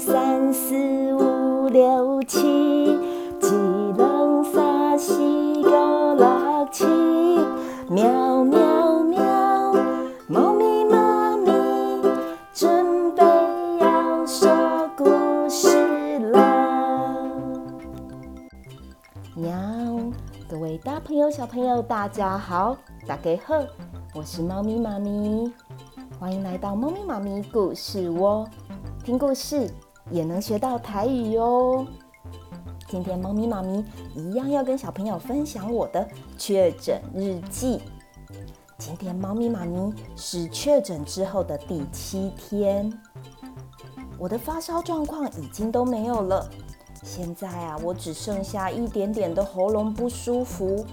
三四五六七，一二三四五六七，喵喵喵，猫咪妈咪准备要说故事了。喵，各位大朋友、小朋友，大家好，大家好，我是猫咪妈咪。欢迎来到猫咪妈咪故事窝，听故事也能学到台语哟。今天猫咪妈咪一样要跟小朋友分享我的确诊日记。今天猫咪妈咪是确诊之后的第七天，我的发烧状况已经都没有了。现在啊，我只剩下一点点的喉咙不舒服，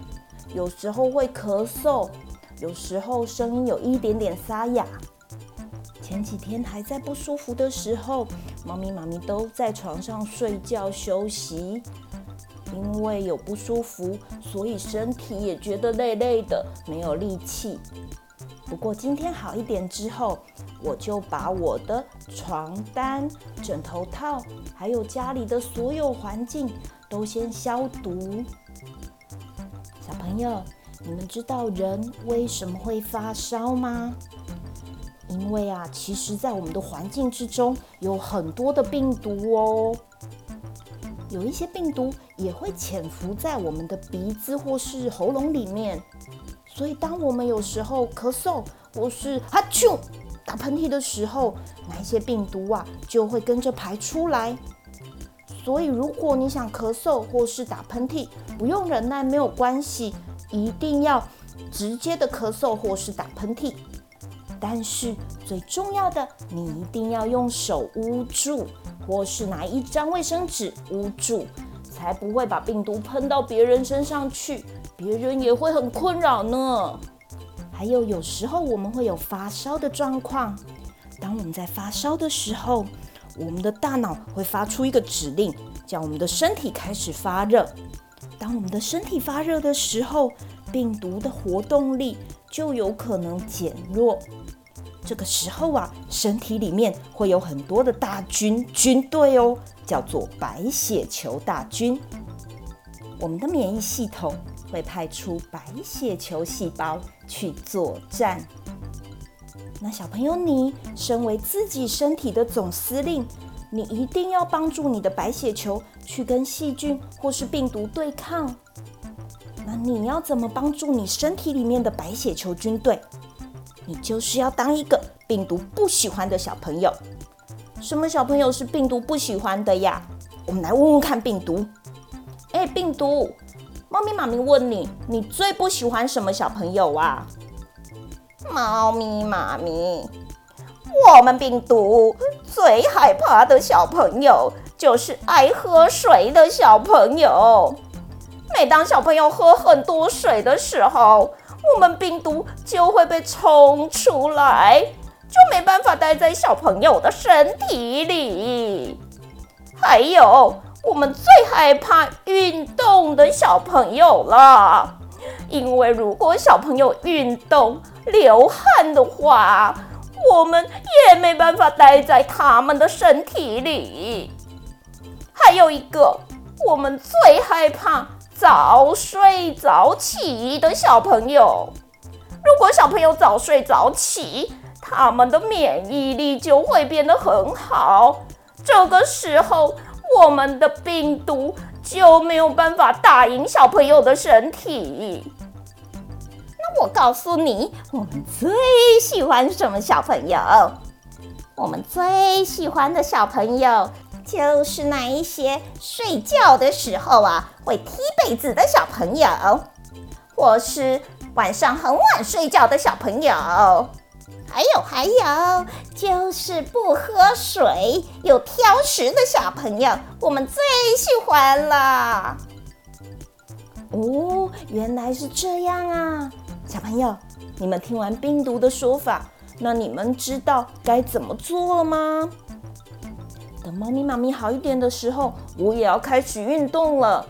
有时候会咳嗽，有时候声音有一点点沙哑。前几天还在不舒服的时候，猫咪妈咪都在床上睡觉休息，因为有不舒服，所以身体也觉得累累的，没有力气。不过今天好一点之后，我就把我的床单、枕头套，还有家里的所有环境都先消毒。小朋友，你们知道人为什么会发烧吗？因为啊，其实，在我们的环境之中有很多的病毒哦，有一些病毒也会潜伏在我们的鼻子或是喉咙里面，所以当我们有时候咳嗽或是哈啾打喷嚏的时候，那一些病毒啊就会跟着排出来。所以，如果你想咳嗽或是打喷嚏，不用忍耐，没有关系，一定要直接的咳嗽或是打喷嚏。但是最重要的，你一定要用手捂住，或是拿一张卫生纸捂住，才不会把病毒喷到别人身上去，别人也会很困扰呢。还有，有时候我们会有发烧的状况，当我们在发烧的时候，我们的大脑会发出一个指令，叫我们的身体开始发热。当我们的身体发热的时候，病毒的活动力就有可能减弱。这个时候啊，身体里面会有很多的大军军队哦，叫做白血球大军。我们的免疫系统会派出白血球细胞去作战。那小朋友，你身为自己身体的总司令，你一定要帮助你的白血球去跟细菌或是病毒对抗。那你要怎么帮助你身体里面的白血球军队？你就是要当一个病毒不喜欢的小朋友。什么小朋友是病毒不喜欢的呀？我们来问问看病毒。哎，病毒，猫咪妈咪问你，你最不喜欢什么小朋友啊？猫咪妈咪，我们病毒最害怕的小朋友就是爱喝水的小朋友。每当小朋友喝很多水的时候，我们病毒就会被冲出来，就没办法待在小朋友的身体里。还有，我们最害怕运动的小朋友了，因为如果小朋友运动流汗的话，我们也没办法待在他们的身体里。还有一个，我们最害怕。早睡早起的小朋友，如果小朋友早睡早起，他们的免疫力就会变得很好。这个时候，我们的病毒就没有办法打赢小朋友的身体。那我告诉你，我们最喜欢什么小朋友？我们最喜欢的小朋友。就是那一些睡觉的时候啊，会踢被子的小朋友，或是晚上很晚睡觉的小朋友，还有还有，就是不喝水又挑食的小朋友，我们最喜欢了。哦，原来是这样啊，小朋友，你们听完病毒的说法，那你们知道该怎么做了吗？等猫咪妈咪好一点的时候，我也要开始运动了。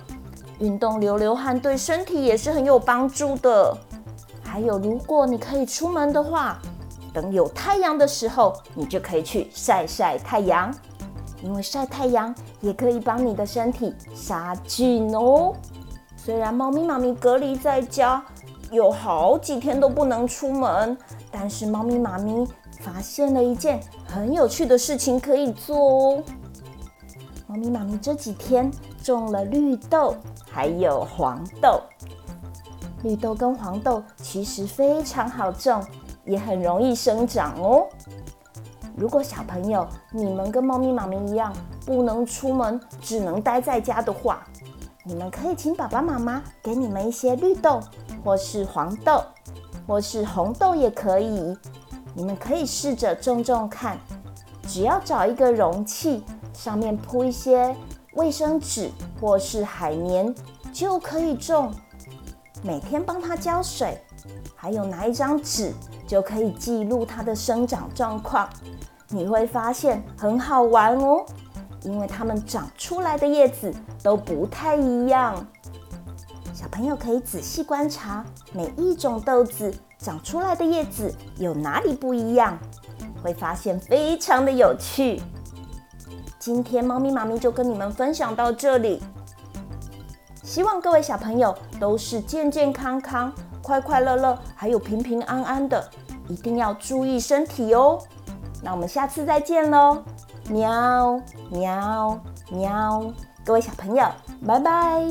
运动流流汗对身体也是很有帮助的。还有，如果你可以出门的话，等有太阳的时候，你就可以去晒晒太阳。因为晒太阳也可以帮你的身体杀菌哦。虽然猫咪妈咪隔离在家，有好几天都不能出门，但是猫咪妈咪发现了一件很有趣的事情可以做哦。猫咪妈咪这几天种了绿豆，还有黄豆。绿豆跟黄豆其实非常好种，也很容易生长哦。如果小朋友你们跟猫咪妈咪一样不能出门，只能待在家的话，你们可以请爸爸妈妈给你们一些绿豆，或是黄豆，或是红豆也可以。你们可以试着种种看，只要找一个容器，上面铺一些卫生纸或是海绵，就可以种。每天帮它浇水，还有拿一张纸，就可以记录它的生长状况。你会发现很好玩哦，因为它们长出来的叶子都不太一样。小朋友可以仔细观察每一种豆子长出来的叶子有哪里不一样，会发现非常的有趣。今天猫咪妈咪就跟你们分享到这里，希望各位小朋友都是健健康康、快快乐乐，还有平平安安的，一定要注意身体哦。那我们下次再见喽，喵喵喵！各位小朋友，拜拜。